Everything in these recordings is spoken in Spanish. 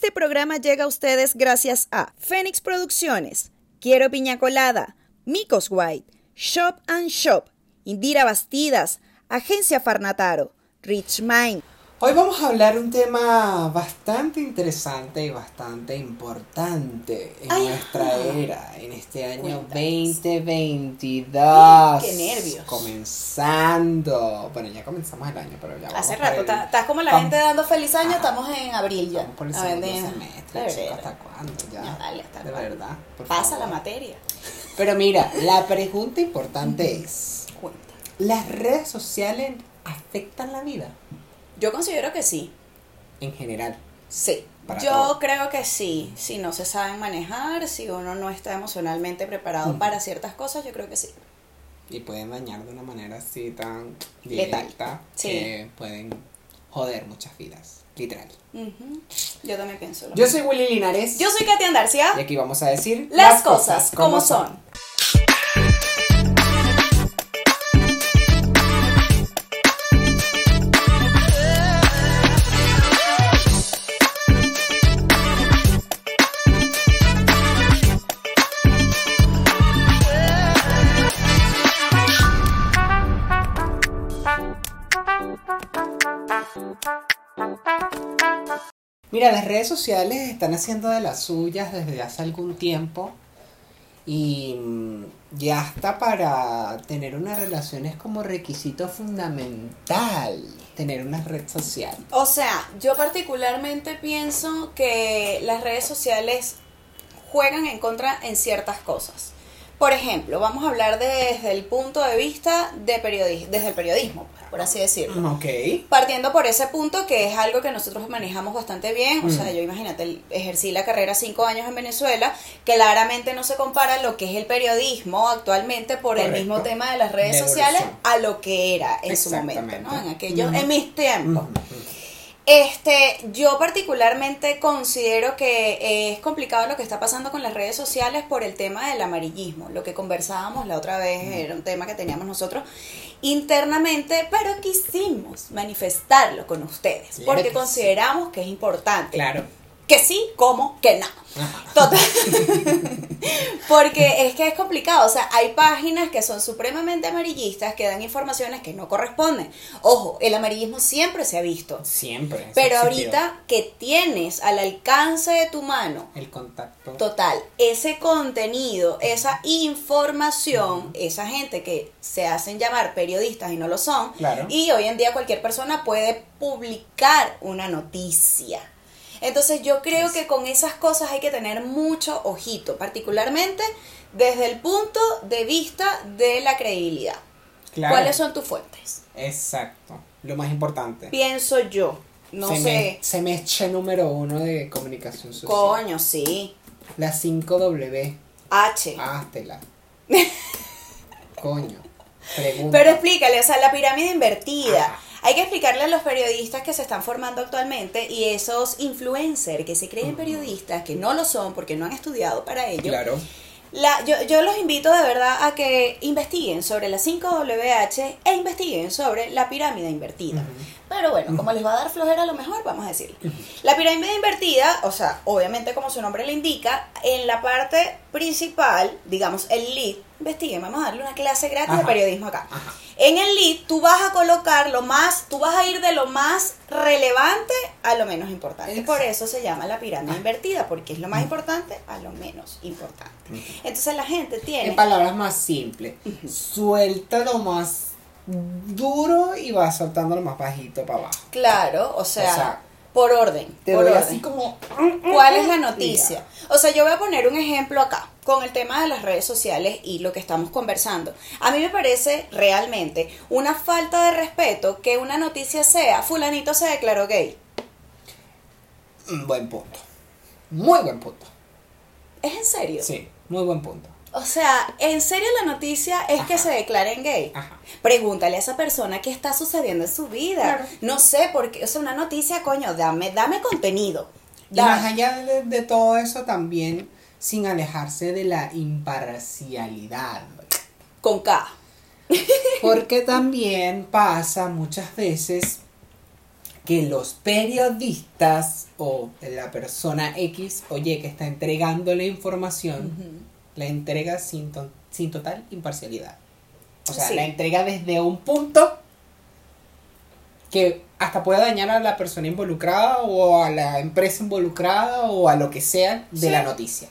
Este programa llega a ustedes gracias a Fénix Producciones, Quiero Piña Colada, Micos White, Shop and Shop, Indira Bastidas, Agencia Farnataro, Rich Mind, Hoy vamos a hablar un tema bastante interesante y bastante importante en Ay, nuestra ajá. era, en este año Cuéntanos. 2022. Qué nervios. Comenzando. Bueno, ya comenzamos el año, pero ya Hace rato, estás como la vamos- gente dando feliz año, estamos en abril ya. Vamos por el A segundo semestre, de chico, verdad. ¿hasta cuándo? Ya, Ya, dale, ¿hasta de verdad. por Pasa la materia. Pero mira, la pregunta importante es, Cuenta. ¿las redes sociales afectan la vida? Yo considero que sí. En general. Sí. Yo todo. creo que sí. Si no se saben manejar, si uno no está emocionalmente preparado Ujú. para ciertas cosas, yo creo que sí. Y pueden dañar de una manera así tan Letal. directa Sí. que pueden joder muchas vidas, literal. Yo también pienso lo Yo mismo. soy Willy Linares Yo soy Katia Andarcia. y aquí vamos a decir Las cosas como son. Mira, las redes sociales están haciendo de las suyas desde hace algún tiempo y mm, ya hasta para tener una relación es como requisito fundamental tener una red social. O sea, yo particularmente pienso que las redes sociales juegan en contra en ciertas cosas. Por ejemplo, vamos a hablar desde el punto de vista de periodi- desde el periodismo, por así decirlo. Ok. Partiendo por ese punto que es algo que nosotros manejamos bastante bien, o Mm. sea, yo imagínate, ejercí la carrera cinco años en Venezuela, claramente no se compara lo que es el periodismo actualmente por el mismo tema de las redes sociales a lo que era en su momento, ¿no? En aquellos, en mis tiempos. Ujú. Este, yo particularmente considero que es complicado lo que está pasando con las redes sociales por el tema del amarillismo. Lo que conversábamos la otra vez era un tema que teníamos nosotros internamente, pero quisimos manifestarlo con ustedes porque consideramos que es importante. Claro. Que sí, como que no. Total. Porque es que es complicado, o sea, hay páginas que son supremamente amarillistas que dan informaciones que no corresponden. Ojo, el amarillismo siempre se ha visto. Siempre. Pero ahorita que tienes al alcance de tu mano. El contacto. total, ese contenido, esa información, esa gente que se hacen llamar periodistas y no lo son, Claro. y hoy en día cualquier persona puede publicar una noticia. Entonces yo creo que con esas cosas hay que tener mucho ojito, particularmente desde el punto de vista de la credibilidad. Claro. ¿Cuáles son tus fuentes? Exacto. Lo más importante. Pienso yo, no se sé. Me, se me echa número uno de comunicación social. Coño, sí. La 5W. H. Háztela. Coño. Pregunta. Pero explícale, o sea, la pirámide invertida. Hay que explicarle a los periodistas que se están formando actualmente y esos influencers que se creen periodistas, que no lo son porque no han estudiado para ello. Claro. La, yo, yo los invito de verdad a que investiguen sobre la 5WH e investiguen sobre la pirámide invertida. Pero bueno, como les va a dar flojera a lo mejor, vamos a decirlo. La pirámide invertida, o sea, obviamente como su nombre le indica, en la parte principal, digamos el lead, investiguen, vamos a darle una clase gratis de periodismo acá. Ajá. En el lead tú vas a colocar lo más, tú vas a ir de lo más relevante a lo menos importante. Exacto. Por eso se llama la pirámide invertida, porque es lo más importante a lo menos importante. Entonces la gente tiene... En palabras más simples. Suelta lo más duro y va soltando lo más bajito para abajo. Claro, o sea, O sea, por orden. Te por doy orden. así como. ¿Cuál es la noticia? O sea, yo voy a poner un ejemplo acá con el tema de las redes sociales y lo que estamos conversando. A mí me parece realmente una falta de respeto que una noticia sea fulanito se declaró gay. Mm, Buen punto. Muy buen punto. ¿Es en serio? Sí, muy buen punto. O sea, ¿en serio la noticia es que se declaren gay? Ajá. Pregúntale a esa persona qué está sucediendo en su vida. Claro. No sé, porque, o sea, una noticia, coño, dame, dame contenido. Y más allá de, de todo eso, también sin alejarse de la imparcialidad. Con K. Porque también pasa muchas veces que los periodistas o la persona X o Y que está entregando la información la entrega sin, to- sin total imparcialidad. O sea, Sí. la entrega desde un punto que hasta puede dañar a la persona involucrada o a la empresa involucrada o a lo que sea de Sí. la noticia.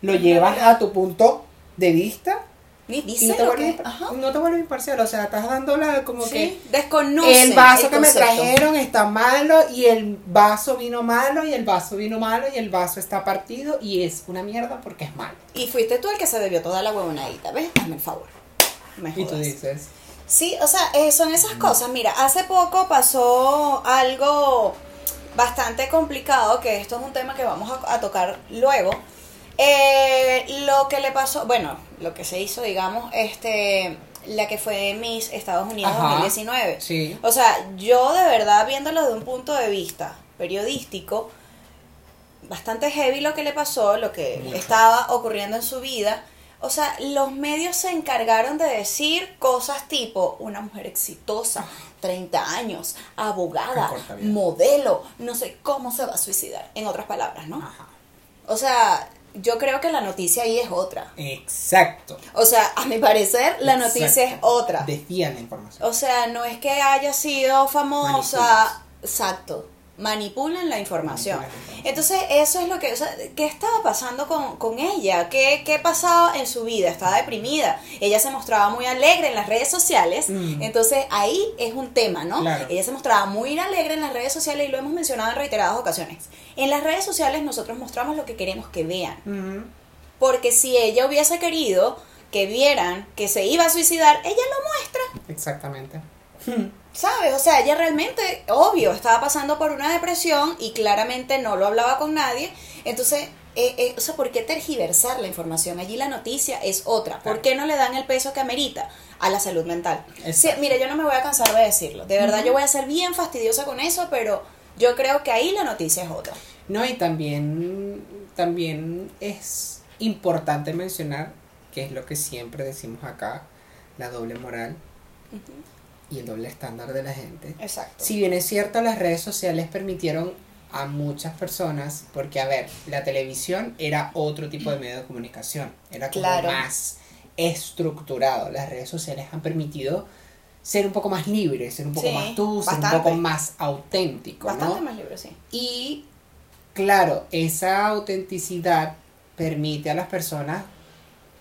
Lo llevas a tu punto de vista Ni y dice no te, vuelves, no te vuelves imparcial. O sea, estás dándola como Sí, que desconoce el vaso el que me trajeron está malo y el vaso vino malo y el vaso vino malo y el vaso está partido y es una mierda porque es malo. Y fuiste tú el que se bebió toda la huevonadita, ¿ves? Hazme el favor. Me Y tú dices, Sí, o sea, eh, son esas cosas. Mira, hace poco pasó algo bastante complicado, que esto es un tema que vamos a, a tocar luego. Eh, lo que le pasó, bueno, lo que se hizo, digamos, este, la que fue Miss Estados Unidos Ajá. 2019. sí. O sea, yo de verdad viéndolo de un punto de vista periodístico, bastante heavy lo que le pasó, lo que Mucho. estaba ocurriendo en su vida. O sea, los medios se encargaron de decir cosas tipo una mujer exitosa, 30 años, abogada, modelo, no sé cómo se va a suicidar, en otras palabras, ¿no? Ajá. O sea, yo creo que la noticia ahí es otra. Exacto. O sea, a mi parecer, la noticia es otra. Desvían la información. O sea, no es que haya sido famosa. Manipulas. Exacto. Manipulan la información. Manipulan la información. Entonces, eso es lo que. O sea, ¿qué estaba pasando con, con ella? ¿Qué, ¿Qué pasaba en su vida? Estaba deprimida. Ella se mostraba muy alegre en las redes sociales. Mm. Entonces, ahí es un tema, ¿no? Claro. Ella se mostraba muy alegre en las redes sociales y lo hemos mencionado en reiteradas ocasiones. En las redes sociales, nosotros mostramos lo que queremos que vean. Porque si ella hubiese querido que vieran que se iba a suicidar, ella lo muestra. Exactamente. ¿Sabes? O sea, ella realmente, obvio, estaba pasando por una depresión y claramente no lo hablaba con nadie. Entonces, eh, eh, o sea, ¿por qué tergiversar la información? Allí la noticia es otra. ¿Por qué no le dan el peso que amerita a la salud mental? Sí, mira, yo no me voy a cansar de decirlo. De verdad, yo voy a ser bien fastidiosa con eso, pero yo creo que ahí la noticia es otra. No, y también, también es importante mencionar, que es lo que siempre decimos acá, la doble moral y el doble estándar de la gente. Exacto. Si bien es cierto, las redes sociales permitieron a muchas personas, porque a ver, la televisión era otro tipo de medio de comunicación, era como Claro. más estructurado. Las redes sociales han permitido ser un poco más libre, ser un poco Sí, más tú, ser un poco más auténtico, Bastante ¿no? más libre, sí. Y claro, esa autenticidad permite a las personas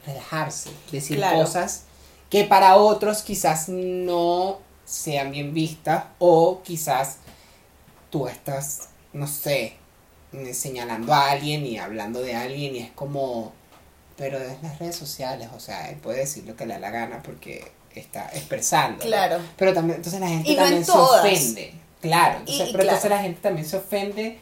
relajarse, decir Claro. cosas que para otros quizás no sean bien vistas o quizás tú estás, no sé, señalando a alguien y hablando de alguien y es como, pero es las redes sociales, o sea, él puede decir lo que le da la gana porque está expresando. Claro. Pero también, entonces la gente Y no en también se todas. ofende. Claro, entonces, Y- y pero entonces la gente también se ofende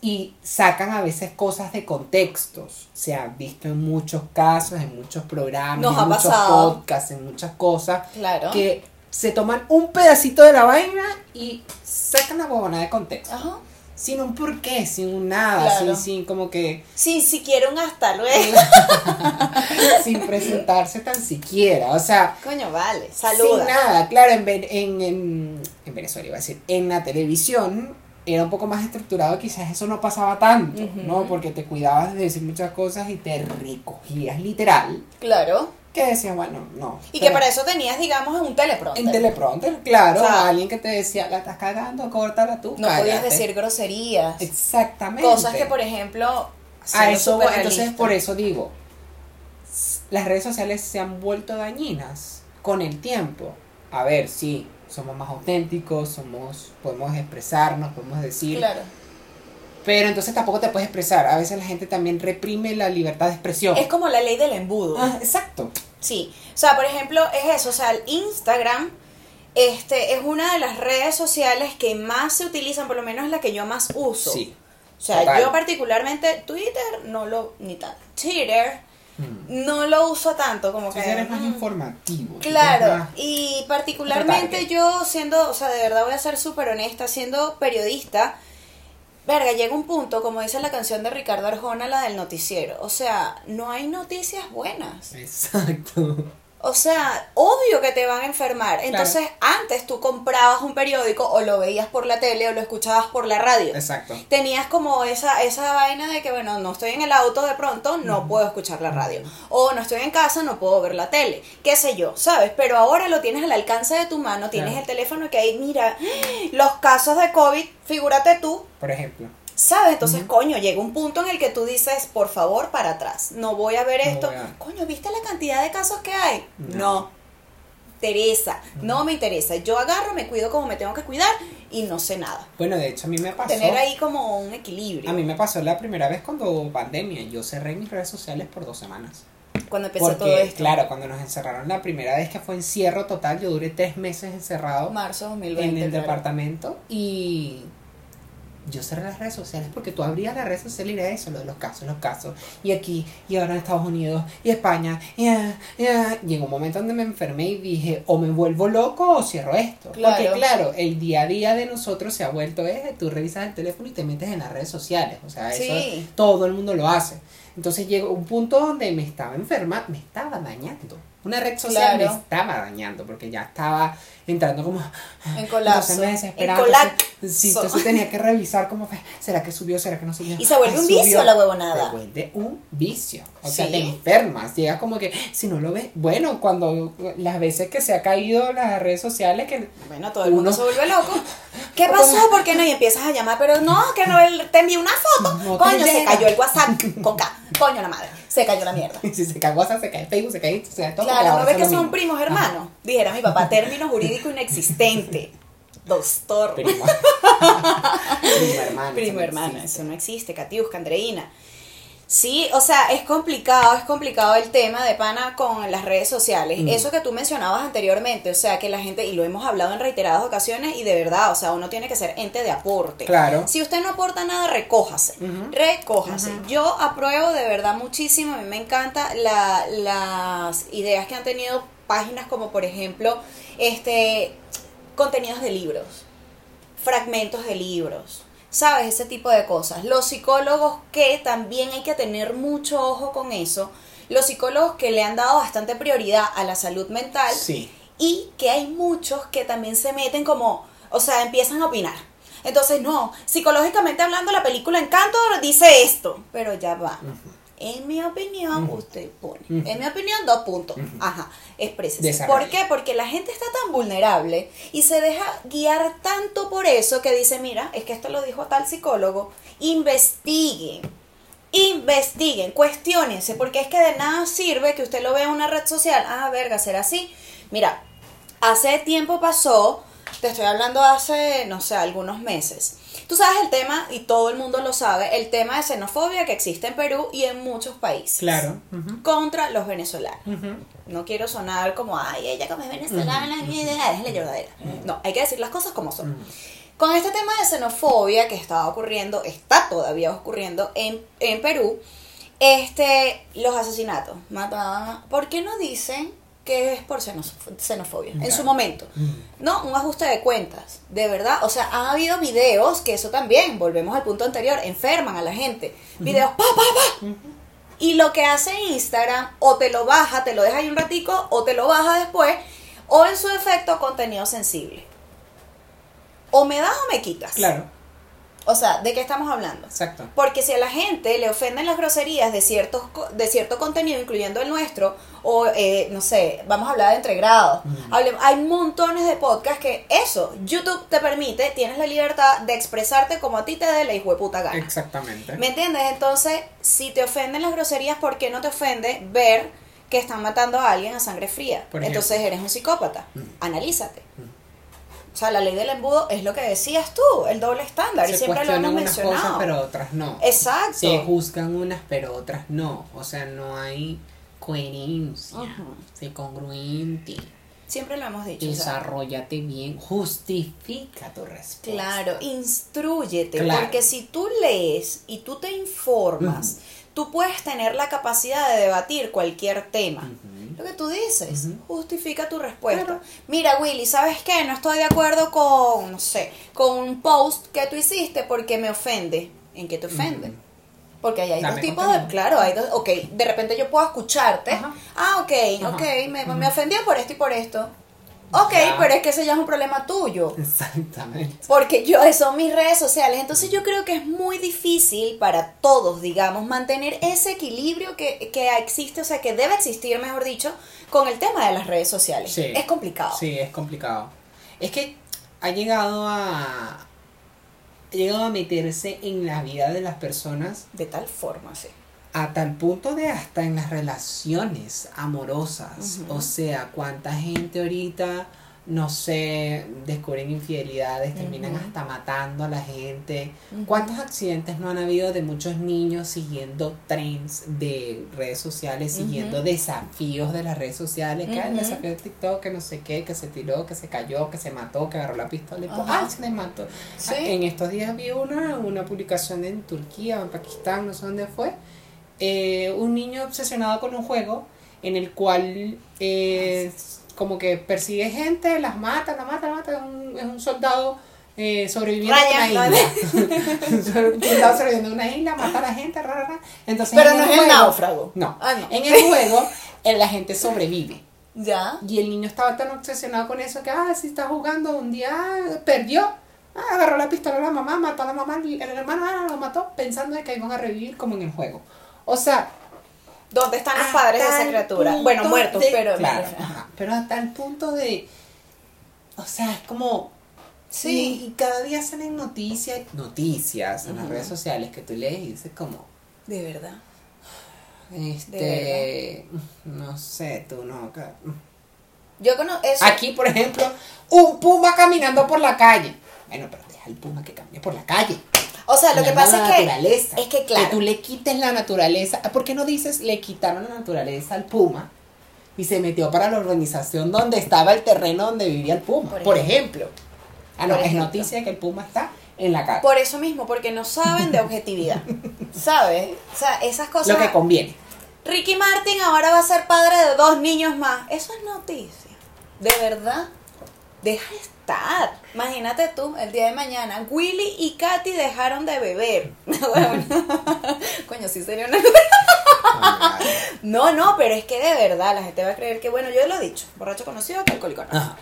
y sacan a veces cosas de contextos. Se ha visto en muchos casos, en muchos programas, Nos en muchos pasado. podcasts, en muchas cosas, Claro. que se toman un pedacito de la vaina y sacan la bobona de contexto. Ajá. Sin un porqué, sin un nada, Claro. sin, sin como que, Sin siquiera un hasta luego. sin presentarse tan siquiera. O sea, Coño, vale. Sin Saluda. nada, claro, en, en, en, en Venezuela iba a decir, en la televisión era un poco más estructurado, quizás eso no pasaba tanto. ¿no? Porque te cuidabas de decir muchas cosas y te recogías literal, Claro. Que decías, bueno, no. Y que para eso tenías, digamos, un teleprompter. En teleprompter, claro, O sea, alguien que te decía, la estás cagando, córtala tú. no podías cállate". decir groserías. Exactamente. Cosas que, por ejemplo, A eso entonces por eso digo, las redes sociales se han vuelto dañinas con el tiempo. A ver, sí, somos más auténticos, somos, podemos expresarnos, podemos decir, Claro. Pero entonces tampoco te puedes expresar. A veces la gente también reprime la libertad de expresión. Es como la ley del embudo. Ah, exacto. Sí. O sea, por ejemplo, es eso. O sea, el Instagram este, es una de las redes sociales que más se utilizan, por lo menos la que yo más uso. Sí. O sea, Total. yo particularmente Twitter no lo, ni tanto. Twitter Mm. no lo uso tanto, como que... Entonces eres más mm, informativo. Claro, más- y particularmente yo siendo, o sea, de verdad voy a ser súper honesta, siendo periodista, verga, llega un punto, como dice la canción de Ricardo Arjona, la del noticiero, o sea, no hay noticias buenas. Exacto. O sea, obvio que te van a enfermar. Entonces, antes tú comprabas un periódico o lo veías por la tele o lo escuchabas por la radio. Exacto. Tenías como esa, esa vaina de que, bueno, no estoy en el auto de pronto, no puedo escuchar la radio. O no estoy en casa, no puedo ver la tele. Qué sé yo, ¿sabes? Pero ahora lo tienes al alcance de tu mano, tienes el teléfono que hay, mira, los casos de COVID, figúrate tú. Por ejemplo. ¿Sabes? Entonces, coño, llega un punto en el que tú dices, por favor, para atrás. No voy a ver esto. Coño, ¿viste la cantidad de casos que hay? No. Interesa, no me interesa. Yo agarro, me cuido como me tengo que cuidar y no sé nada. Bueno, de hecho a mí me pasó. Tener ahí como un equilibrio. A mí me pasó la primera vez cuando pandemia. Yo cerré mis redes sociales por dos semanas. Cuando empezó todo esto. Claro, cuando nos encerraron la primera vez que fue encierro total, yo duré tres meses encerrado. Marzo 2020. En el departamento y yo cerré las redes sociales porque tú abrías las redes sociales y era eso, lo de los casos, los casos. Y aquí, y ahora en Estados Unidos, y España, y, y en un momento donde me enfermé y dije, o me vuelvo loco o cierro esto. Porque claro, el día a día de nosotros se ha vuelto, es, tú revisas el teléfono y te metes en las redes sociales. O sea, eso todo el mundo lo hace. Entonces llegó un punto donde me estaba enferma, me estaba dañando. Una red social me estaba dañando porque ya estaba entrando como en colapso. me. En colapso. Sí, entonces tenía que revisar cómo fue. ¿Será que subió? ¿Será que no subió? Y se vuelve un vicio la huevonada. Se vuelve un vicio. O sea, te enfermas. Llega como que, si no lo ves, bueno, cuando las veces que se ha caído las redes sociales, que. Bueno, todo el mundo se vuelve loco. ¿Qué pasó? ¿Por qué no? Y empiezas a llamar, pero no, que no te envié una foto. Coño, se cayó el WhatsApp con K. Coño la madre. Se cayó la mierda. si se cae WhatsApp, se cae Facebook, se cae. Sea, todo claro, no ves que son primos hermanos. Dijera mi papá, término jurídico inexistente. Doctor. Primo. Primo hermano. Primo hermano, eso no existe. Catiusca, Andreina. Sí, o sea, es complicado, es complicado el tema de pana con las redes sociales. Mm. Eso que tú mencionabas anteriormente, o sea, que la gente, y lo hemos hablado en reiteradas ocasiones, y de verdad, o sea, uno tiene que ser ente de aporte. Claro. Si usted no aporta nada, recójase. Recójase. Yo apruebo de verdad muchísimo, a mí me encantan las ideas que han tenido páginas como, por ejemplo, este contenidos de libros, fragmentos de libros ¿sabes? Ese tipo de cosas. Los psicólogos que también hay que tener mucho ojo con eso, los psicólogos que le han dado bastante prioridad a la salud mental sí. y que hay muchos que también se meten como, o sea, empiezan a opinar. Entonces, no, psicológicamente hablando, la película Encanto dice esto, pero ya va. En mi opinión, usted pone. En mi opinión, dos puntos. Ajá, exprésese. ¿Por qué? Porque la gente está tan vulnerable y se deja guiar tanto por eso que dice, mira, es que esto lo dijo tal psicólogo. Investiguen. Investiguen, cuestionense, porque es que de nada sirve que usted lo vea en una red social. Ah, verga, será así. Mira, hace tiempo pasó, te estoy hablando hace, no sé, algunos meses Tú sabes el tema, y todo el mundo lo sabe, el tema de xenofobia que existe en Perú y en muchos países. Claro. Contra los venezolanos. No quiero sonar como, ay, ella como es venezolana, es la lloradera. No, hay que decir las cosas como son. Con este tema de xenofobia que estaba ocurriendo, está todavía ocurriendo en, en Perú, este, los asesinatos, mataban. ¿Por qué no dicen que es por xenofobia, en su momento. Mm. No, un ajuste de cuentas, de verdad. O sea, ha habido videos que eso también, volvemos al punto anterior, enferman a la gente. Videos, pa, pa, pa. Y lo que hace Instagram, o te lo baja, te lo deja ahí un ratico, o te lo baja después, o en su efecto, contenido sensible. O me das o me quitas. Claro. O sea, ¿de qué estamos hablando? Exacto. Porque si a la gente le ofenden las groserías de, ciertos, de cierto contenido, incluyendo el nuestro, o eh, no sé, vamos a hablar de entregrados, hay montones de podcasts que eso, YouTube te permite, tienes la libertad de expresarte como a ti te dé la hijo de puta gana. Exactamente. ¿Me entiendes? Entonces, si te ofenden las groserías, ¿por qué no te ofende ver que están matando a alguien a sangre fría? Entonces eres un psicópata. Analízate. O sea, la ley del embudo es lo que decías tú, el doble estándar. y siempre lo hemos mencionado. Unas cosas, pero otras no. Exacto. Se juzgan unas, pero otras no. O sea, no hay coherencia. Se congruente. Siempre lo hemos dicho. Desarrollate bien, justifica tu respuesta. Claro, instruyete. Porque si tú lees y tú te informas, tú puedes tener la capacidad de debatir cualquier tema. Lo que tú dices, justifica tu respuesta. Mira, Willy, ¿sabes qué? No estoy de acuerdo con, no sé, con un post que tú hiciste porque me ofende. ¿En qué te ofende? Porque ahí hay Dame dos tipos de, claro, hay dos, ok, de repente yo puedo escucharte, Ajá. ah, ok, Ajá. ok, me, me ofendió por esto y por esto, ok, Ya. pero es que ese ya es un problema tuyo, Exactamente. porque yo, son mis redes sociales, entonces yo creo que es muy difícil para todos, digamos, mantener ese equilibrio que, que existe, o sea, que debe existir, mejor dicho, con el tema de las redes sociales. Sí. Es complicado. Sí, es complicado. Es que ha llegado a. Ha llegado a meterse en la vida de las personas De tal forma, sí. A tal punto de hasta en las relaciones amorosas. O sea, cuánta gente ahorita, no sé, descubren infidelidades, terminan hasta matando a la gente. ¿Cuántos accidentes no han habido de muchos niños siguiendo trends de redes sociales, siguiendo desafíos de las redes sociales? Que "Ay, el desafío de TikTok, que no sé qué, que se tiró, que se cayó, que se mató, que agarró la pistola y pues. ¡ay, se desmató! Sí. Ah, En estos días vi una, una publicación en Turquía en Pakistán, no sé dónde fue, eh, un niño obsesionado con un juego en el cual eh, como que persigue gente, las mata, la mata, la mata, es un, es un soldado eh, sobreviviendo en una isla. un soldado sobreviviendo en una isla, mata a la gente, ra, ra, ra. Entonces, Pero en no el es el juego- náufrago. No, Ah, no. en el juego eh, la gente sobrevive. Ya. Y el niño estaba tan obsesionado con eso que, ah, si está jugando, un día ah, perdió. Ah, agarró la pistola a la mamá, mató a la mamá, el el hermano ah, lo mató pensando de que iban a revivir como en el juego. O sea, ¿Dónde están los padres de esa criatura? Bueno, muertos, de- pero... Claro, ajá, pero hasta el punto de... O sea, es como... Sí. Y, y cada día salen noticias, noticias en las redes sociales que tú lees y dices como... De verdad. Este... No sé, tú no... Yo conozco eso. Aquí, por ejemplo, un puma caminando por la calle. Bueno, pero deja el puma que camine por la calle. O sea, lo que pasa es que... es que, claro. tú le quites la naturaleza. ¿Por qué no dices le quitaron la naturaleza al puma? Y se metió para la organización donde estaba el terreno donde vivía el puma. Por Por, ejemplo. Ah, no, Por es noticia que el puma está en la calle. Por eso mismo, porque no saben de objetividad. ¿Sabes? O sea, esas cosas... Lo que conviene. Ricky Martin ahora va a ser padre de dos niños más. Eso es noticia. ¿De verdad? Deja de estar. Imagínate tú, el día de mañana, Willy y Katy dejaron de beber. Bueno, Coño, sí sería una... No, no, pero es que de verdad la gente va a creer que, bueno, yo lo he dicho, borracho conocido que alcohólico no.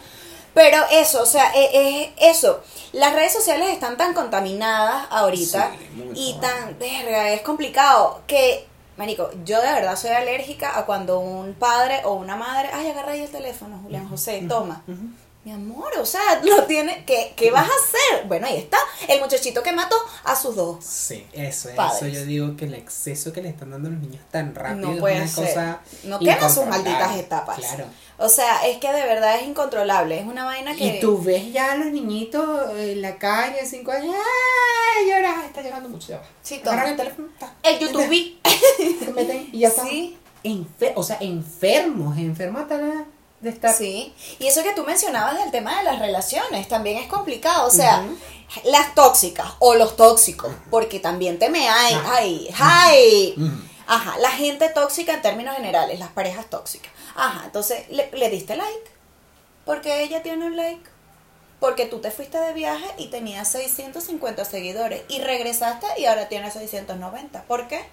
Pero eso, o sea, es, eso. Las redes sociales están tan contaminadas ahorita Sí, y tan, es complicado que, marico, yo de verdad soy alérgica a cuando un padre o una madre, ay, agarra ahí el teléfono, Julián José, toma. Mi amor, o sea, lo tiene, ¿qué, ¿qué vas a hacer? Bueno, ahí está, el muchachito que mató a sus dos. Sí, eso, eso Padres. yo digo que el exceso que le están dando a los niños tan rápido No puede es una ser. cosa No quedan sus malditas etapas. Claro. O sea, es que de verdad es incontrolable, es una vaina que... Y tú ves ya a los niñitos en la calle, cinco años, ¡ay! Llora, está llorando mucho, ya va. Sí, toma. El teléfono, ta, El YouTube. se meten y ya están. Sí. enfer- o sea, enfermos, enfermos hasta la- de estar. Sí, y eso que tú mencionabas del tema de las relaciones también es complicado, o sea, las tóxicas o los tóxicos, porque también te me hay, ay, ay. Ujú. Ajá, la gente tóxica en términos generales, las parejas tóxicas. Ajá, entonces le, le diste like, porque ella tiene un like, porque tú te fuiste de viaje y tenías 650 seguidores y regresaste y ahora tienes 690. ¿Por qué?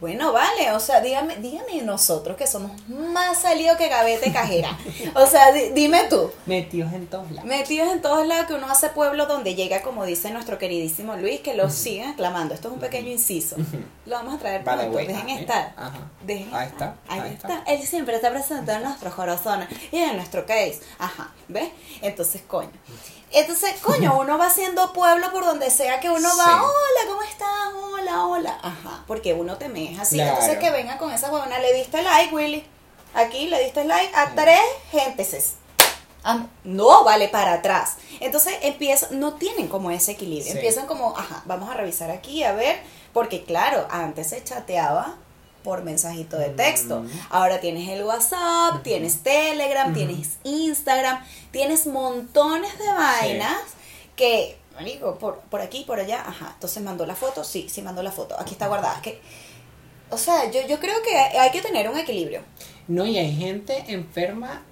Bueno, vale, o sea, dígame, dígame nosotros que somos más salidos que gavete cajera. O sea, di- dime tú, Metidos en todos lados. metidos en todos lados que uno hace pueblo donde llega, como dice nuestro queridísimo Luis, que lo sigan aclamando. Esto es un pequeño inciso. Lo vamos a traer the pronto, way, dejen estar. Ajá. Dejen Ahí estar. está, Ahí, ahí está. está. Él siempre está presente en nuestros corazones y en nuestro case. Ajá, ¿ves? Entonces, coño. Entonces, coño, uno va haciendo pueblo por donde sea que uno va. Hola, ¿cómo estás? Hola, hola. Ajá, porque uno te me es así. Claro. Entonces, que venga con esa huevona. Le diste like, Willy. Aquí le diste like a tres gentes. Ah, no, vale, para atrás. Entonces empiezan, no tienen como ese equilibrio. Sí. Empiezan como, ajá, vamos a revisar aquí, a ver, porque claro, antes se chateaba por mensajito de texto. Mm. Ahora tienes el WhatsApp, tienes Telegram, tienes Instagram, tienes montones de vainas que, marico, por, por aquí, por allá, ajá. Entonces mandó la foto, sí, sí mandó la foto. Aquí está guardada. Que, o sea, yo, yo creo que hay que tener un equilibrio. No, y hay gente enferma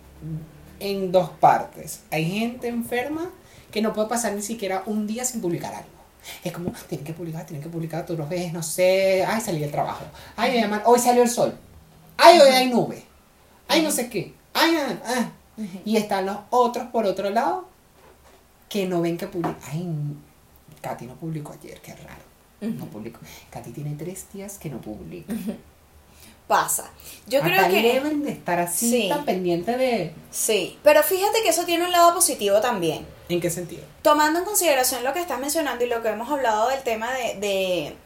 en dos partes. Hay gente enferma que no puede pasar ni siquiera un día sin publicar algo. Es como, tienen que publicar, tienen que publicar, tú los ves, no sé, ay, salí del trabajo, ay, me llaman, hoy salió el sol, ay, hoy hay nube, ay, no sé qué, ay, ah, ah. Y están los otros por otro lado que no ven que publica, ay, Katy no publicó ayer, qué raro, no publicó. Katy tiene tres días que no publica. Pasa. Yo creo que... deben de estar así Sí. tan pendiente de... Sí, pero fíjate que eso tiene un lado positivo también. ¿En qué sentido? Tomando en consideración lo que estás mencionando y lo que hemos hablado del tema de, de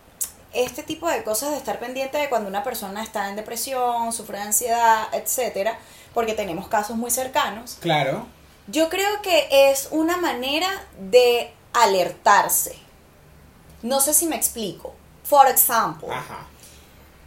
este tipo de cosas, de estar pendiente de cuando una persona está en depresión, sufre de ansiedad, etcétera, porque tenemos casos muy cercanos. Claro. Yo creo que es una manera de alertarse. No sé si me explico. For example, Ajá.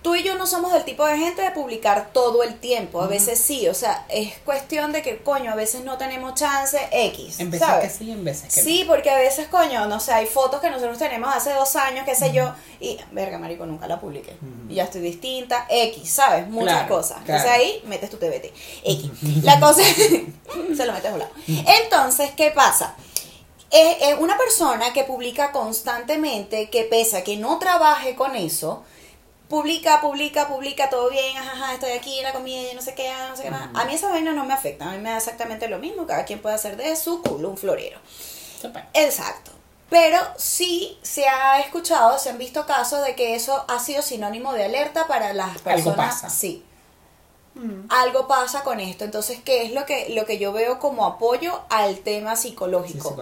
Tú y yo no somos del tipo de gente de publicar todo el tiempo. A veces sí, o sea, es cuestión de que, coño, a veces no tenemos chance X. En veces ¿sabes? que sí, en veces que Sí, porque a veces, coño, no sé, hay fotos que nosotros tenemos hace dos años, qué sé yo, y, verga, marico, nunca la publiqué. Y ya estoy distinta, X, ¿sabes? Muchas Claro, cosas. claro. Entonces ahí metes tu TBT. X. La cosa se lo metes a un lado. Entonces, ¿qué pasa? Es, es una persona que publica constantemente, que pese a que no trabaje con eso, publica, publica, publica, todo bien, ajá, estoy aquí, la comida, y no sé qué, ah, no sé qué más. A mí esa vaina no me afecta, a mí me da exactamente lo mismo, cada quien puede hacer de su culo un florero. Exacto. Pero sí se ha escuchado, se han visto casos de que eso ha sido sinónimo de alerta para las personas. pasa. Sí. Algo pasa con esto. Entonces, ¿qué es lo que, lo que yo veo como apoyo al tema Sí, psicológico?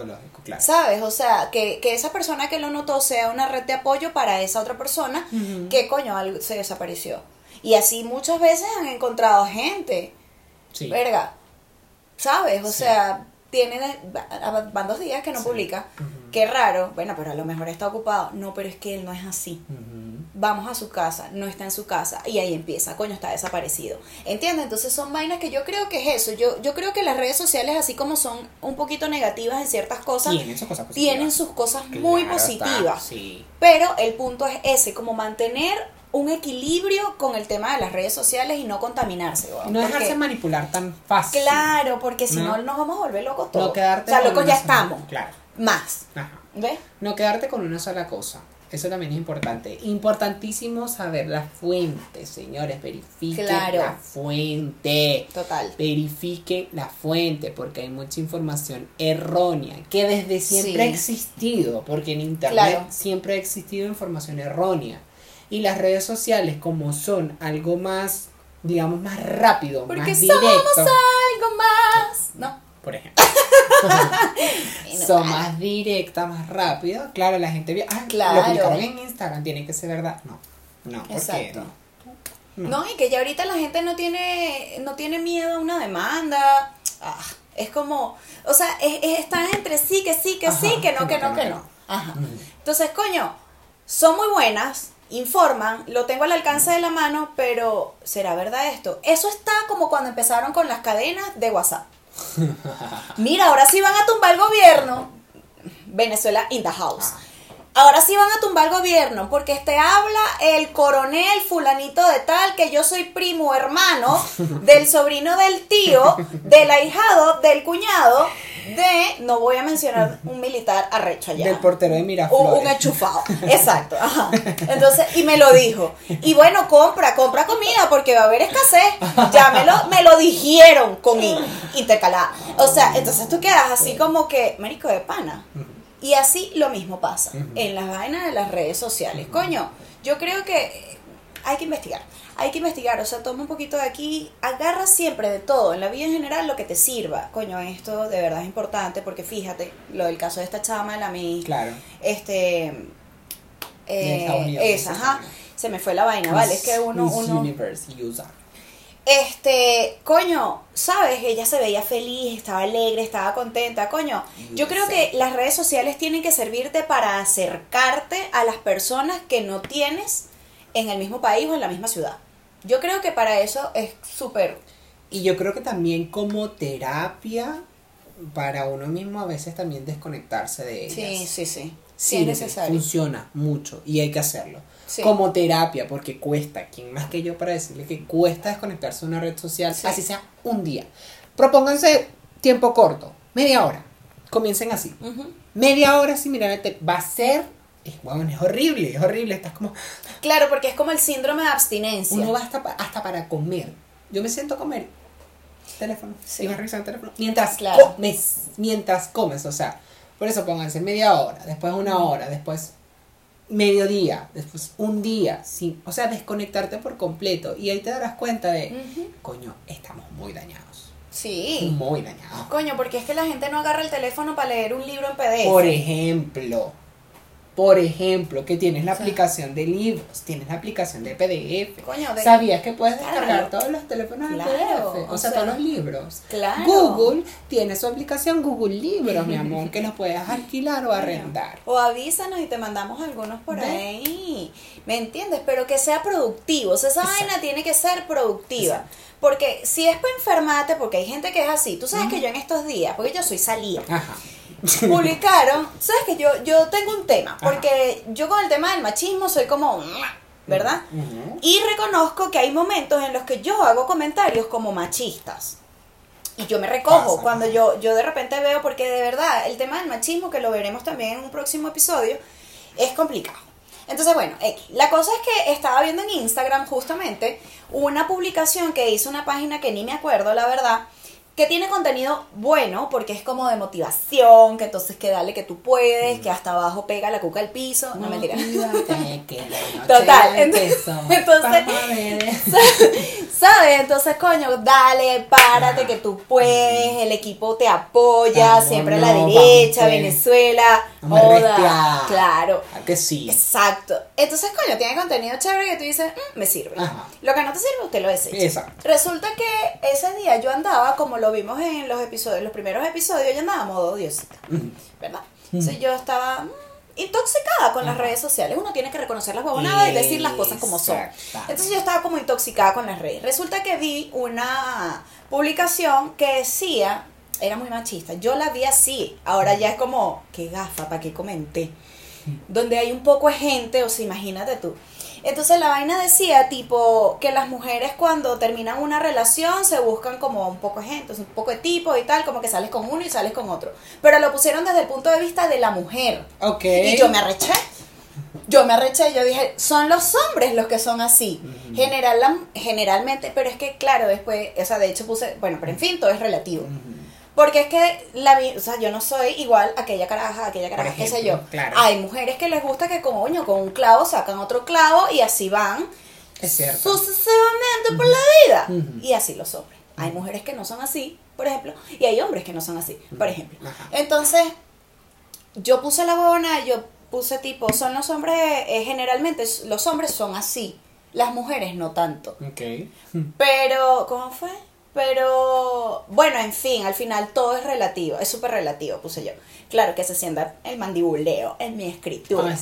Claro. ¿Sabes? O sea, que, que esa persona que lo notó sea una red de apoyo para esa otra persona que, coño, algo se desapareció. Y así muchas veces han encontrado gente Sí. verga, ¿sabes? O Sí. sea, tiene va- van dos días que no Sí. publica. Ujú. Qué raro. Bueno, pero a lo mejor está ocupado. No, pero es que él no es así. Vamos a su casa, no está en su casa y ahí empieza, coño, está desaparecido. ¿Entiendes? Entonces son vainas que yo creo que es eso. Yo, yo creo que las redes sociales, así como son un poquito negativas en ciertas cosas, Tienen sus cosas positivas. tienen sus cosas muy está, positivas. Sí. Pero el punto es ese, como mantener un equilibrio con el tema de las redes sociales y no contaminarse. no porque- dejarse manipular tan fácil. Claro, porque si no, ¿No? nos vamos a volver locos todos. No quedarte o sea, con locos ya estamos. Claro. Más. Ajá. ¿Ves? No quedarte con una sola cosa. Eso también es importante. Importantísimo saber la fuente, señores. Verifiquen Claro. la fuente. Total. Verifiquen la fuente porque hay mucha información errónea que desde siempre Sí. ha existido, porque en internet Claro. siempre ha existido información errónea. Y las redes sociales como son algo más, digamos, más rápido, Porque más somos directo, algo más. No. Por ejemplo. son más directas, más rápido. Claro, la gente ve, ah, Claro. lo publicaron en Instagram, tiene que ser verdad. No, no, ¿por qué Exacto. no? No, y que ya ahorita la gente no tiene, no tiene miedo a una demanda. Ah, es como, o sea, es, es- están entre sí, que sí, que Ajá, sí, que no, que no, que no. Ajá. Entonces, coño, son muy buenas, informan, lo tengo al alcance de la mano, pero ¿será verdad esto? Eso está como cuando empezaron con las cadenas de WhatsApp. Mira, ahora sí van a tumbar el gobierno. Venezuela in the house. Ahora sí van a tumbar el gobierno porque te habla el coronel fulanito de tal que yo soy primo hermano del sobrino del tío, del ahijado, del cuñado, de, no voy a mencionar un militar arrecho allá. Del portero de Un, Miraflores. un enchufado, exacto. ajá. Entonces, y me lo dijo. Y bueno, compra, compra comida porque va a haber escasez. Ya me lo, me lo dijeron con intercalada. O sea, entonces tú quedas así como que, marico de pana. Y así lo mismo pasa en las vainas de las redes sociales. Coño, yo creo que hay que investigar. Hay que investigar, o sea, toma un poquito de aquí, agarra siempre de todo, en la vida en general lo que te sirva. Coño, esto de verdad es importante porque fíjate, lo del caso de esta chama, la mi Claro. este eh, esa, ajá, se me fue la vaina, vale, es que uno, Miss uno, Universe USA. Este, coño, sabes, ella se veía feliz, estaba alegre, estaba contenta, coño. Yo creo que las redes sociales tienen que servirte para acercarte a las personas que no tienes en el mismo país o en la misma ciudad. Yo creo que para eso es súper, Y yo creo que también como terapia para uno mismo a veces también desconectarse de ellas. sí, sí, sí, sí Sirve, es necesario. funciona mucho y hay que hacerlo. Sí. Como terapia, porque cuesta, ¿quién más que yo para decirle que cuesta desconectarse de una red social, Sí. así sea un día? Propónganse tiempo corto, media hora. Comiencen así. Media hora sin mirar Va a ser es, bueno, es horrible, es horrible. Estás como. Claro, porque es como el síndrome de abstinencia. Uno va hasta, hasta para comer. Yo me siento a comer. Teléfono. Sí. Y vas revisando el teléfono. Mientras Claro. comes. Mientras comes. O sea, por eso pónganse media hora, después una hora, después mediodía, después un día. Sin, o sea, desconectarte por completo. Y ahí te darás cuenta de, coño, estamos muy dañados. Sí. Muy dañados. Coño, porque es que la gente no agarra el teléfono para leer un libro en PDF. Por ejemplo, por ejemplo, que tienes la O sea. aplicación de libros, tienes la aplicación de PDF. Coño, de- ¿Sabías que puedes descargar Claro. todos los teléfonos Claro, en PDF? O, o sea, sea, todos los libros. claro. Google tiene su aplicación Google Libros, mi amor, que los puedes alquilar o arrendar. O avísanos y te mandamos algunos por ahí. ¿Me entiendes? Pero que sea productivo. O sea, esa Exacto. vaina tiene que ser productiva. Exacto. Porque si es para enfermarte, porque hay gente que es así. Tú sabes que yo en estos días, porque yo soy salida, Ajá. Publicaron, sabes que yo, yo tengo un tema, Ajá. porque yo con el tema del machismo soy como, ¿verdad? Ujú. Y reconozco que hay momentos en los que yo hago comentarios como machistas. Y yo me recojo Pasa. cuando yo, yo de repente veo, porque de verdad el tema del machismo, que lo veremos también en un próximo episodio, es complicado. Entonces, bueno, X. la cosa es que estaba viendo en Instagram justamente una publicación que hizo una página que ni me acuerdo, la verdad, que tiene contenido bueno, porque es como de motivación, que entonces que dale que tú puedes, que hasta abajo pega la cuca al piso, no, mentira. Que la noche Total, entonces-. ¿Sabes? Entonces, coño, dale, párate que tú puedes, el equipo te apoya, siempre a la no, derecha, vamos, Venezuela, respiar. claro. ¿A que sí? Exacto. Entonces, coño, tiene contenido chévere que tú dices, "Mm, me sirve. Ajá. Lo que no te sirve, usted lo desecha. Exacto. Resulta que ese día yo andaba, como lo vimos en los episodios, los primeros episodios, yo andaba a modo diosita. ¿verdad? Entonces yo estaba mm, intoxicada con las redes sociales. Uno tiene que reconocer las huevonadas y decir las cosas como son. Entonces yo estaba como intoxicada con las redes. Resulta que vi una publicación que decía, era muy machista, yo la vi así, ahora ya es como, qué gafa, ¿para qué comenté? Donde hay un poco de gente, o sea, imagínate tú. Entonces la vaina decía tipo que las mujeres cuando terminan una relación se buscan como un poco de gente, un poco de tipos y tal, como que sales con uno y sales con otro. Pero lo pusieron desde el punto de vista de la mujer. Ok. Y yo me arreché. Yo me arreché, yo dije, son los hombres los que son así. General, generalmente, pero es que claro, después, o sea, de hecho puse, bueno, pero en fin, todo es relativo. Porque es que la o sea, yo no soy igual a aquella caraja, aquella caraja, qué sé yo. ejemplo, claro. Hay mujeres que les gusta que coño, con un clavo sacan otro clavo y así van Es cierto. sucesivamente por la vida. Y así los hombres. Hay mujeres que no son así, por ejemplo, y hay hombres que no son así, por ejemplo. Entonces, yo puse la huevona, yo puse tipo, son los hombres, eh, generalmente los hombres son así, las mujeres no tanto. Ok. Pero, ¿cómo fue? Pero, bueno, en fin, al final todo es relativo, es súper relativo, puse yo. Claro que se sienta el mandibuleo en mi escritura.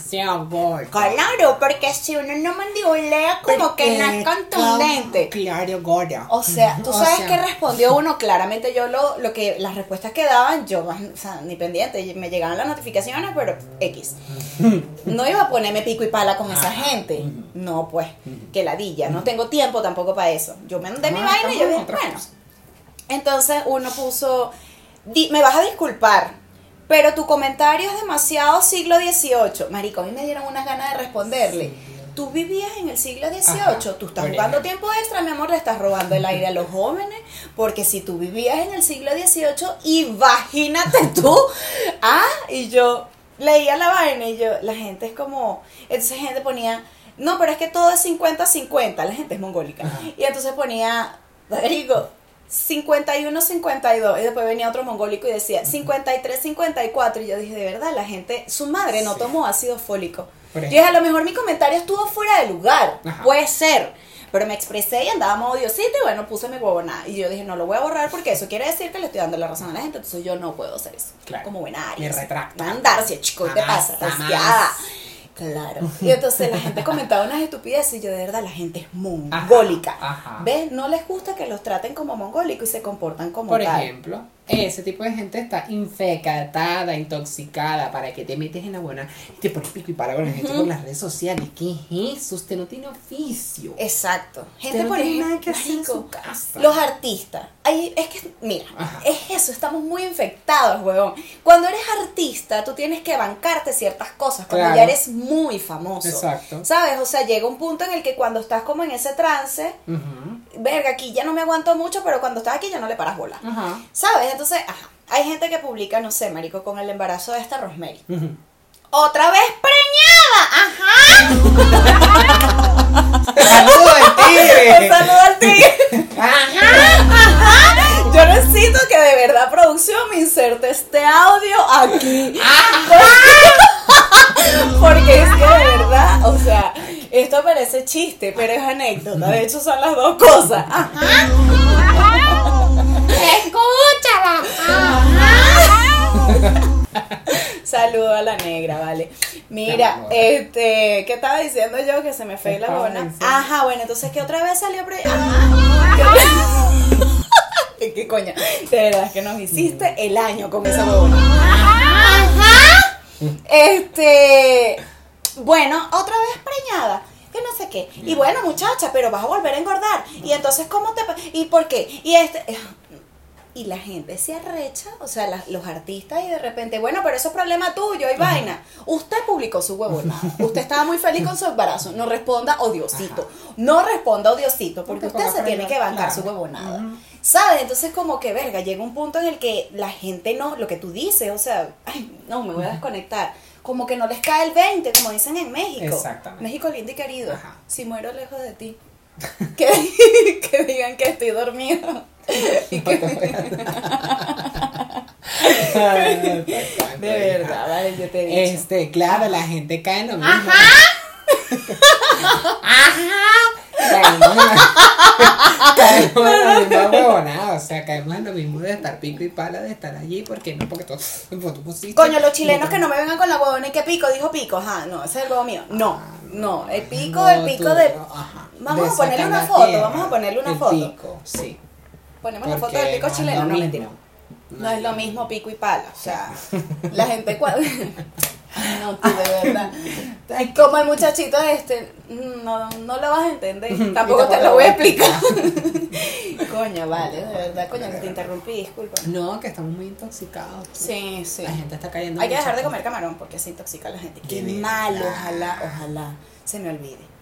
Gordo. Claro, porque si uno no mandibulea, como que no es contundente. Claro, gorda. O sea, tú sabes que respondió uno, claramente yo lo, lo que, las respuestas que daban, yo, o sea, ni pendiente, me llegaban las notificaciones, pero X. No iba a ponerme pico y pala con esa Ajá. gente. No, pues, que ladilla, no tengo tiempo tampoco para eso. Yo me mandé mi Ah, vaina y yo dije, bueno. Entonces uno puso, "Di- me vas a disculpar, pero tu comentario es demasiado siglo XVIII. Marico, a mí me dieron unas ganas de responderle. Tú vivías en el siglo XVIII, Ajá, tú estás jugando tiempo extra, mi amor, le estás robando el aire a los jóvenes, porque si tú vivías en el siglo XVIII, imagínate tú, ah, y yo leía la vaina y yo, la gente es como, entonces gente ponía, no, pero es que todo es 50-50, la gente es mongólica, Ajá. y entonces ponía, digo, 51-52, y después venía otro mongólico y decía 53-54, y yo dije, de verdad, la gente, su madre no Sí. tomó ácido fólico. Yo dije, a lo mejor mi comentario estuvo fuera de lugar, Ajá. puede ser, pero me expresé y andaba diosito y bueno, puse mi huevona. Y yo dije, no lo voy a borrar porque eso quiere decir que le estoy dando la razón a la gente, entonces yo no puedo hacer eso. Claro. Como buena Me Aries. retracto. Mandarse, chico, ¿qué te pasa? Claro. Y entonces la gente comentaba unas estupideces y yo de verdad la gente es mongólica. Ajá, ajá. ¿Ves? No les gusta que los traten como mongólicos y se comportan como Por tal. ejemplo. Ese tipo de gente está infectada, intoxicada. ¿Para que te metes en la buena? Y te pones pico y para con la gente por las redes sociales. ¿Qué es eso? Usted no tiene oficio. Exacto. Gente, no por tiene nada que hacer en marico, su casa. los artistas. Ay, es que, mira, Ajá. es eso, estamos muy infectados, huevón. Cuando eres artista, tú tienes que bancarte ciertas cosas, cuando Claro. ya eres muy famoso. Exacto. ¿Sabes? O sea, llega un punto en el que cuando estás como en ese trance, verga, aquí ya no me aguanto mucho, pero cuando estás aquí ya no le paras bola. Ajá. ¿Sabes? Entonces, ajá. Hay gente que publica, no sé, marico, con el embarazo de esta Rosemary. ¡Otra vez preñada! ¡Ajá! ¡Saludos al tigre! Un saludo al tigre. Ajá. Yo necesito que de verdad producción me inserte este audio aquí. Porque es que de verdad, o sea, esto parece chiste, pero es anécdota. De hecho, son las dos cosas. Ajá. Saludo a la negra, vale. Mira, este, ¿qué estaba diciendo yo? Que se me fue la diciendo. Ajá, bueno, entonces que otra vez salió pre-. ¿Qué, qué coño? De verdad es que nos hiciste el año con esa huevona. Ajá. Este, bueno, otra vez preñada. Que no sé qué. Y bueno, muchacha, pero vas a volver a engordar. Y entonces, ¿cómo te.? ¿Y por qué? Y este. Y la gente se arrecha, o sea, las- los artistas, y de repente, bueno, pero eso es problema tuyo y vaina. Usted publicó su huevonada. Usted estaba muy feliz con su embarazo. No responda odiosito. No responda odiosito, porque usted se tiene que bancar claro. su huevonada. Ujú. ¿Sabes? Entonces, como que, verga, llega un punto en el que la gente no, lo que tú dices, o sea, ay, no, me voy a desconectar. Como que no les cae el 20, como dicen en México. Exactamente. México lindo y querido. Ajá. Si muero lejos de ti. Que, que digan que estoy dormido. Y de verdad, vale, yo te he dicho. Este, claro, la gente cae en lo mismo. En la- caemos en la misma huevonada, o sea, caemos en lo mismo de estar pico y pala, de estar allí, porque no, porque tú, tú pusiste- Coño, los chilenos que no me vengan con la huevona y que pico, dijo pico, ajá, no, ese es el huevo mío. No, no, el pico, el pico de. ajá. Vamos a ponerle una foto, vamos a ponerle una foto. pico, sí. Ponemos la foto del pico no chileno, no mentira. No es lo mismo pico y pala, o sea, la gente cuando... No, tú de verdad. Como el muchachito este, no, no lo vas a entender, tampoco te lo voy a explicar. Coño, vale, de verdad, coño, que te interrumpí, disculpa. No, que estamos muy intoxicados. Sí, sí. La gente está cayendo Hay que dejar de comer camarón porque se intoxica la gente. Qué De mal, verdad. ojalá, ojalá se me olvide.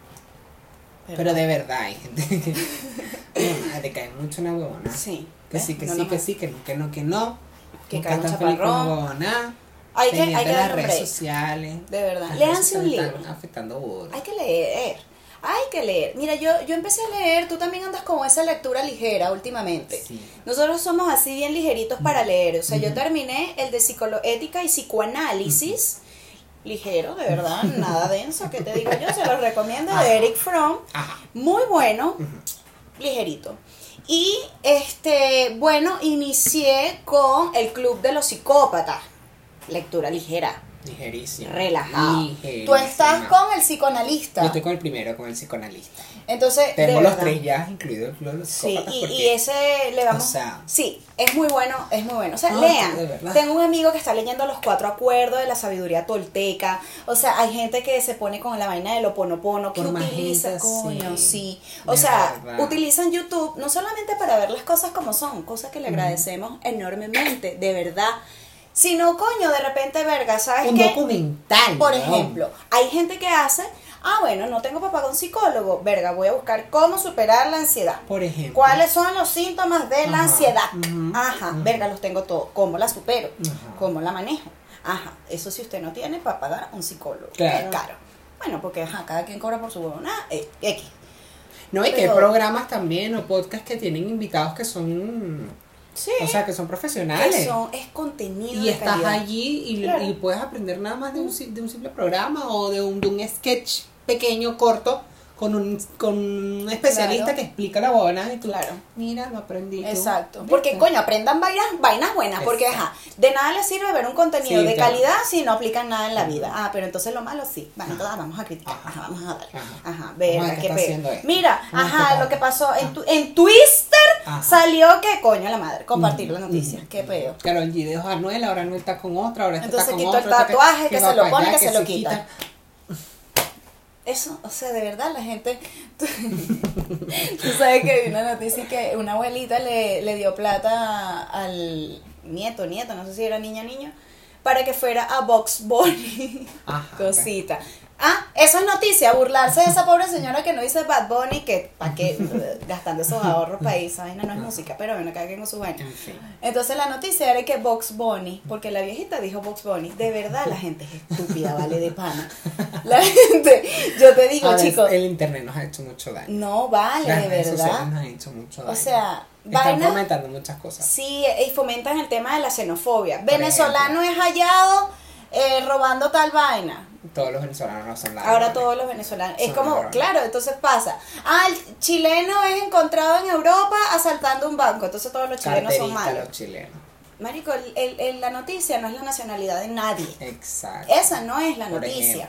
Pero de verdad hay gente que no, le cae mucho una huevona. Sí. Que ¿ves? sí, que No sí, que sí, que no, que no, que no. Que cae chaparrón. huevona. Hay que, hay que las redes break. sociales. De verdad. Redes un libro. Afectando burda. Hay que leer. Hay que leer. Mira, yo, yo empecé a leer, tú también andas con esa lectura ligera últimamente. Sí. Nosotros somos así bien ligeritos para leer. O sea, yo terminé el de psicoética y psicoanálisis. Ligero, de verdad, nada denso, que te digo yo, se los recomiendo, de Eric Fromm. Muy bueno, ligerito. Y este, bueno, inicié con el Club de los Psicópatas. Lectura ligera, Ligerísimo. relajado. Ligerísimo. Tú estás con el psicoanalista. Yo estoy con el primero, con el psicoanalista. Entonces, Tengo los tres ya, incluido el club de los Sí, y, porque- y ese le vamos. o sea- sí, es muy bueno, es muy bueno. O sea, lean. Tengo un amigo que está leyendo los cuatro acuerdos de la sabiduría tolteca. O sea, hay gente que se pone con la vaina del oponopono, que Por utiliza, gente, coño, sí. sí. O sea, verdad. utilizan YouTube no solamente para ver las cosas como son, cosas que le agradecemos enormemente, de verdad. Sino, coño, de repente, verga, ¿sabes Un qué? documental. Por ¿no? ejemplo, hay gente que hace, ah, bueno, no tengo papá con psicólogo, verga, voy a buscar cómo superar la ansiedad. Por ejemplo. ¿Cuáles son los síntomas de la ansiedad? Ajá, verga, los tengo todos. ¿Cómo la supero? ¿Cómo la manejo? Ajá, eso si usted no tiene para pagar un psicólogo. Claro. Es caro. Bueno, porque ajá, cada quien cobra por su huevona, eh, X. No, y que hay programas también o podcasts que tienen invitados que son. Sí. O sea, que son profesionales. que son, es contenido y de estás calidad. allí y, Claro. y puedes aprender nada más de un, de un simple programa o de un, de un sketch pequeño, corto, con un, con un especialista Claro. que explica la buena y tú, Claro. mira, lo aprendí. tú". Exacto. ¿Viste? Porque, coño, aprendan vainas, vainas buenas. Porque, ajá, de nada les sirve ver un contenido Sí, de claro. calidad si no aplican nada en la vida. Ah, pero entonces lo malo sí. Bueno, entonces vamos a criticar. Ajá. Vamos a darle. Ajá. Ajá, verga, ver qué qué. Mira, ajá, lo que pasó en, tu, en Twister. Salió que coño la madre, compartir la noticia, qué peo. Claro, el video es Anuel, ahora Anuel está con otra, ahora este Entonces está con quitó el este tatuaje, que se lo para pone, que se lo quita. Eso, o sea, de verdad la gente... Tú, tú sabes que vi una noticia que una abuelita le, le dio plata al nieto, nieto, no sé si era niña o niño, para que fuera a Box Bunny. Ajá, Cosita. Ah, eso es noticia, burlarse de esa pobre señora que no dice Bad Bunny, que para qué gastando esos ahorros para esa vaina no es música, pero bueno, cada quien con su vaina. Entonces la noticia era que Box Bunny, porque la viejita dijo Box Bunny, de verdad la gente es estúpida, vale de pana. La gente, yo te digo, chicos, el internet nos ha hecho mucho daño. no vale, Las de redes verdad. nos han hecho mucho daño. O sea, Están fomentando muchas cosas. Sí, y fomentan el tema de la xenofobia. Por Venezolano es hallado eh, robando tal vaina. Todos los venezolanos no son nada. Ahora todos los venezolanos. Es como, ladrones. claro, entonces pasa. Ah, el chileno es encontrado en Europa asaltando un banco. Entonces todos los chilenos son malos. los chilenos. Marico, el- el- el- la noticia no es la nacionalidad de nadie. Exacto. Esa no es la Por noticia.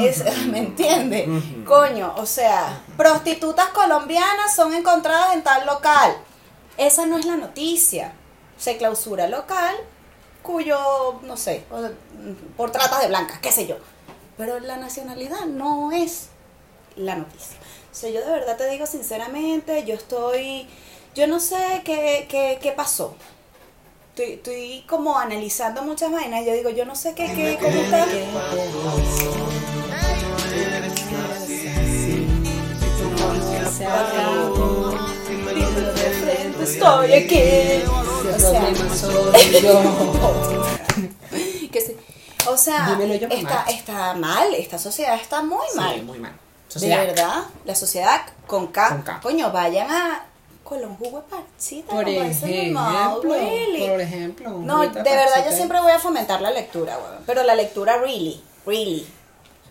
Es-. ¿Me entiendes? Coño, o sea, prostitutas colombianas son encontradas en tal local. Esa no es la noticia. Se clausura local cuyo, no sé, por tratas de blancas, qué sé yo. Pero la nacionalidad no es la noticia. O sea, yo de verdad te digo sinceramente, yo estoy, yo no sé qué, qué, qué pasó. Estoy, estoy como analizando muchas vainas. Yo digo, yo no sé qué, qué, cómo está. Estoy aquí. O sea, que se- o sea, yo, está, está mal, esta sociedad está muy Sí, mal. muy mal. De verdad, la sociedad con K. Con K. Coño, vayan a Colón Jugo de Parchita. Por ejemplo, really. por ejemplo. un No, de verdad yo siempre voy a fomentar la lectura, weón. Pero la lectura really, really.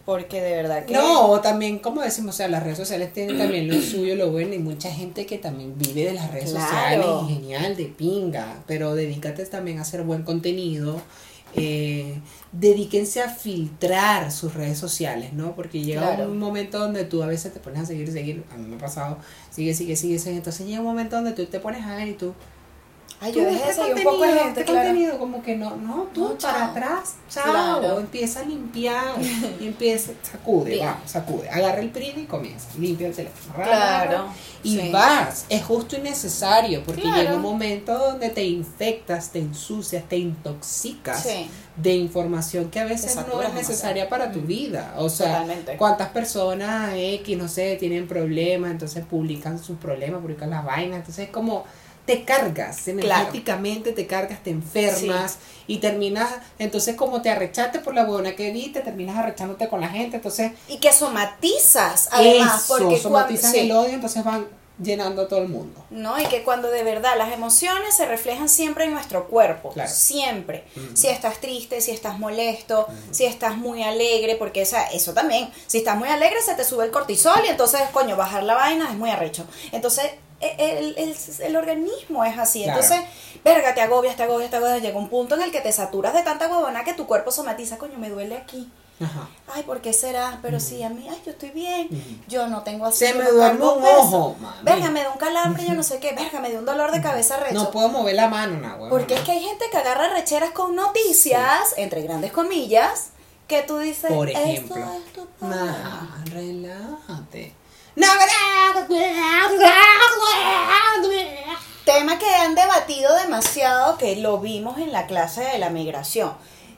Porque de verdad que... No, también, como decimos, o sea, las redes sociales tienen también lo suyo, lo bueno, y mucha gente que también vive de las redes Claro. sociales, y genial, de pinga, pero dedícate también a hacer buen contenido, eh, dedíquense a filtrar sus redes sociales, ¿no? Porque llega Claro. un momento donde tú a veces te pones a seguir, seguir, a mí me ha pasado, sigue, sigue, sigue, sigue, entonces llega un momento donde tú te pones a ver y tú, Ay, tú yo dejé este seguir un poco de contenido, gente, este claro. contenido, como que no, no, tú No, para atrás, chao, Claro. empieza a limpiar, y empieza, sacude, vamos, sacude, agarra el PRIN y comienza, limpia el teléfono, ra, Claro, y sí. vas, es justo y necesario, porque Claro. llega un momento donde te infectas, te ensucias, te intoxicas Sí. de información que a veces no es necesaria para tu vida, o sea, Totalmente. cuántas personas X, no sé, tienen problemas, entonces publican sus problemas, publican las vainas, entonces es como te cargas, energéticamente te cargas, te enfermas y terminas, entonces como te arrechaste por la buena que viste, terminas arrechándote con la gente, entonces Y que somatizas, además, eso, porque cuando... sí. el odio, entonces van llenando a todo el mundo. No, y que cuando de verdad las emociones se reflejan siempre en nuestro cuerpo, Claro. siempre. Si estás triste, si estás molesto, si estás muy alegre, porque esa, eso también, si estás muy alegre se te sube el cortisol y entonces, coño, bajar la vaina es muy arrecho. Entonces, el, el, el organismo es así. Claro. Entonces, verga, te agobias, te agobias, te agobias. Llega un punto en el que te saturas de tanta huevona que tu cuerpo somatiza, coño, me duele aquí. Ajá. Ay, ¿por qué será? Pero sí, a mí, ay, yo estoy bien. Ujú. Yo no tengo así. Se me duerme un peso. ojo, mami. Verga, me da un calambre, yo no sé qué. Verga, me dio un dolor de cabeza recho. No puedo mover la mano, una huevona. Porque es que hay gente que agarra recheras con noticias, entre grandes comillas, que tú dices, Por esto ejemplo. es tu problema". Ajá, relájate. No, Tema que han debatido demasiado, que lo vimos en la clase de la migración.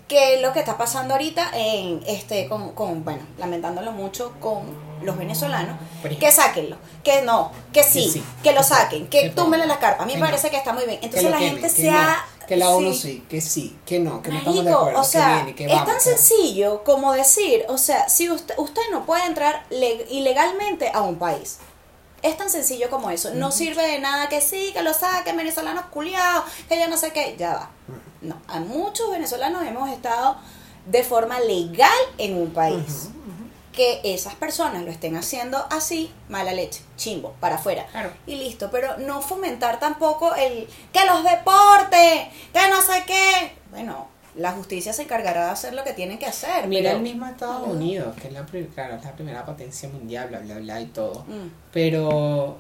Que es lo que está pasando ahorita en este, con, con, bueno, lamentándolo mucho con los venezolanos, que sáquenlo, que no, que sí, sí, que lo que saquen, que que pongan, la carpa. A mí me que parece que está muy bien. Que Entonces la gente que se ha. Que la ONU sí. sí, que sí, que no, que no estamos de acuerdo. o sea, que viene, que es vamos, tan que- sencillo como decir, o sea, si usted, usted no puede entrar le- ilegalmente a un país. Es tan sencillo como eso. No sirve de nada que sí, que lo saquen venezolanos culiados, que yo no sé qué. Ya va. No, a muchos venezolanos hemos estado de forma legal en un país. Que esas personas lo estén haciendo así, mala leche, chimbo, para afuera. Claro. Y listo, pero no fomentar tampoco el que los deportes, que no sé qué. Bueno, la justicia se encargará de hacer lo que tienen que hacer. Mira pero- el mismo Estados Unidos, que es la, claro, es la primera potencia mundial, bla, bla, bla y todo. Mm. Pero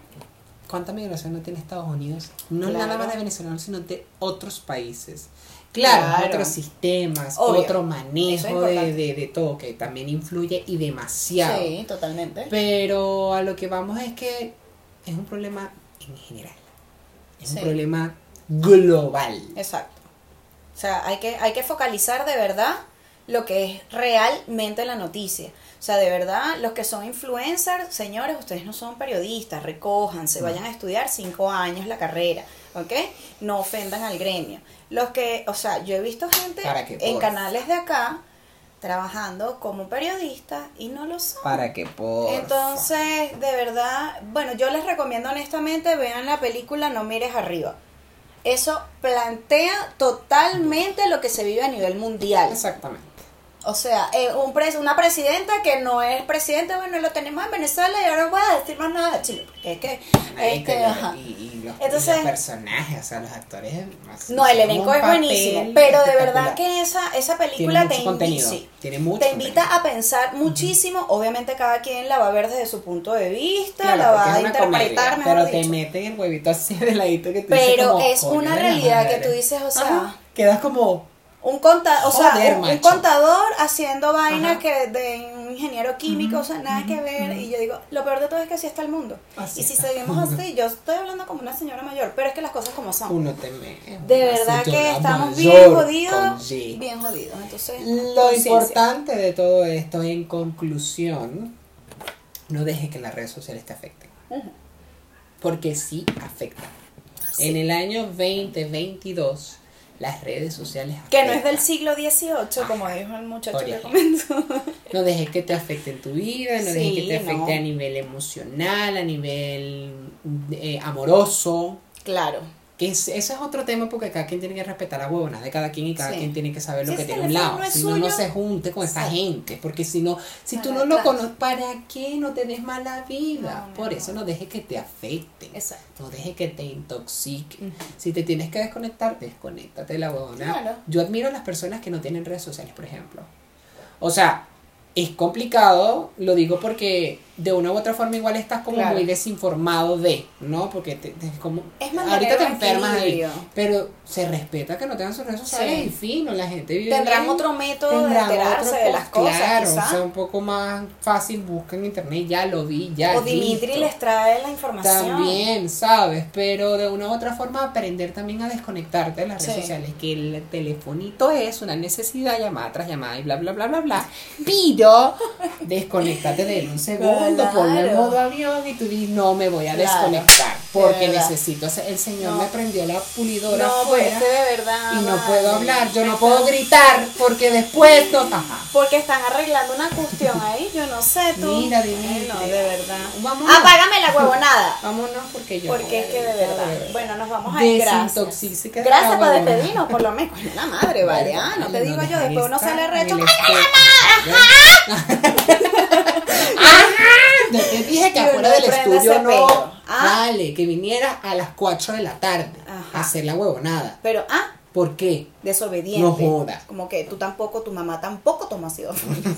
¿Cuánta migración no tiene Estados Unidos? No Claro. nada más de venezolanos, sino de otros países. Claro, Claro. otros sistemas, Obvio. otro es manejo de, de, de todo, que también influye y demasiado. Sí, totalmente. Pero a lo que vamos es que es un problema en general. Es Sí. un problema global. Exacto. O sea, hay que, hay que focalizar de verdad lo que es realmente la noticia. O sea, de verdad, los que son influencers, señores, ustedes no son periodistas, recójanse, vayan a estudiar cinco años la carrera, ¿ok? No ofendan al gremio. Los que, o sea, yo he visto gente en canales de acá trabajando como periodista y no lo son. Para que por Entonces, de verdad, bueno, yo les recomiendo honestamente, vean la película No mires arriba. Eso plantea totalmente lo que se vive a nivel mundial. Exactamente. O sea, eh, un pres una presidenta que no es presidente, bueno, lo tenemos en Venezuela y ahora no voy a decir más nada de Chile. porque Es que, y- ajá. y, y los, y Entonces- los personajes, o sea, los actores. No, el elenco es buenísimo, pero de verdad que esa, esa Tiene película te, invi- contenido. sí, Tiene mucho te invita contenido. a pensar muchísimo. Obviamente cada quien la va a ver desde su punto de vista, Claro, la va a interpretar mejor Pero te meten el huevito así de ladito que tú dices Pero como, es "Coño una realidad que madre". tú dices, o sea, Ajá, Quedas como. Un conta, o sea, un, contador haciendo vainas que de un ingeniero químico, o sea, nada que ver. Y yo digo, lo peor de todo es que así está el mundo. Así y si está. seguimos así, yo estoy hablando como una señora mayor, pero es que las cosas como son. Uno te me. De verdad que estamos bien jodidos, bien jodidos. Entonces, Lo importante de todo esto, en conclusión, no deje que las redes sociales te afecten. Porque sí afectan. Sí. En el año 2022, las redes sociales Que no es afectan. del siglo XVIII, como dijo el muchacho que comentó. No dejes que te afecte en tu vida, no dejes que Sí, te afecte no. a nivel emocional, a nivel eh, amoroso. Claro. Que es, ese es otro tema porque cada quien tiene que respetar la huevonas de cada quien y cada Sí. quien tiene que saber lo Si que tiene a un lado. no si no, no se junte con esa gente. Porque si no, si tú no lo conoces, ¿para qué no te des mala vida? No, Por eso no dejes que te afecte. Exacto. No dejes que te intoxique. Si te tienes que desconectar, desconéctate de la huevona. Claro. Yo admiro a las personas que no tienen redes sociales, por ejemplo. O sea, es complicado, lo digo porque de una u otra forma igual estás como Claro. muy desinformado de, ¿no? Porque te, te- como Es ahorita te enfermas ahí, pero se respeta que no tengan sus redes sociales Sí. y fino, la gente vive Tendrán bien. otro método de enterarse otro de las cosas, Claro, quizá. o sea, un poco más fácil, busca en internet, ya lo vi, ya O Dimitri listo. les trae la información. También, ¿sabes? Pero de una u otra forma aprender también a desconectarte de las redes Sí. sociales, que el telefonito es una necesidad, llamada tras llamada y bla, bla, bla, bla, bla. Pero desconéctate de él un segundo, Claro. ponlo en modo avión y tú dices, no me voy a Claro. desconectar porque De necesito, el señor No. me prendió la pulidora No, pues afuera de verdad. y no puedo hablar, yo no puedo gritar porque después no... Ajá. Porque están arreglando una cuestión ahí, yo no sé tú. Mira, Dimitri. No, de verdad. Vámonos. Apágame la huevonada. Vámonos porque yo... Porque es que de verdad. Bueno, nos vamos a ir. Gracias. Gracias la huevona. despedirnos, por lo menos. La madre, vale. Ah, no te digo yo, después uno sale recho. No te dije que afuera del estudio no. Ah. Vale, que viniera a las 4 de la tarde Ajá. a hacer la huevonada. Pero, ah, ¿Por qué? desobediente. No joda. Como que tú tampoco, tu mamá tampoco toma ácido fólico.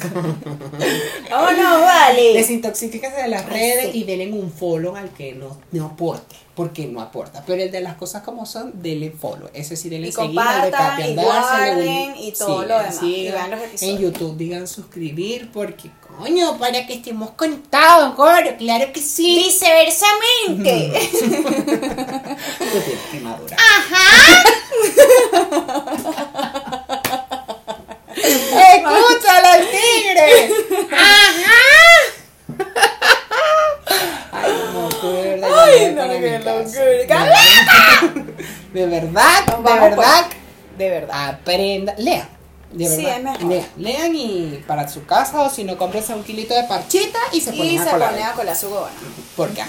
Vámonos, vale. Desintoxíquese de las Ay, redes sí. y denle un follow al que no, no aporte. Porque no aporta. Pero el de las cosas como son, denle follow. Ese sí, denle Y seguir, al de y guarden, y todo lo demás, y vean los episodios. En YouTube digan suscribir porque, coño, para que estemos conectados, gordo. Claro que sí. Viceversamente. Madurar. ¡Escúchala, el tigre! ¡Ajá! Ay, no, tú de verdad. Ay, no, qué locura. De verdad, de verdad. De verdad. aprenda, lean. De Sí, verdad, es mejor. lean, lean y para su casa o si no, cómprense un kilito de parchita y se ponen Y a se colar. pone a colar su gobana. ¿Por qué?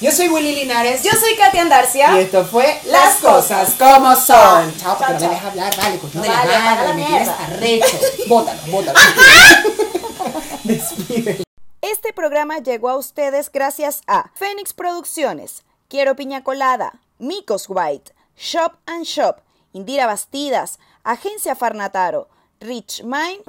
Yo soy Willy Linares. Yo soy Katy Andarcia. Y esto fue Las Cosas Como Son. Chao, porque no me dejas hablar, vale, coño No vale, apaga madre, me tienes arrecho. Bótalo, bótalo. Despide. Este programa llegó a ustedes gracias a Fénix Producciones, Quiero Piña Colada, Micos White, Shop and Shop, Indira Bastidas, Agencia Farnataro, Rich Mind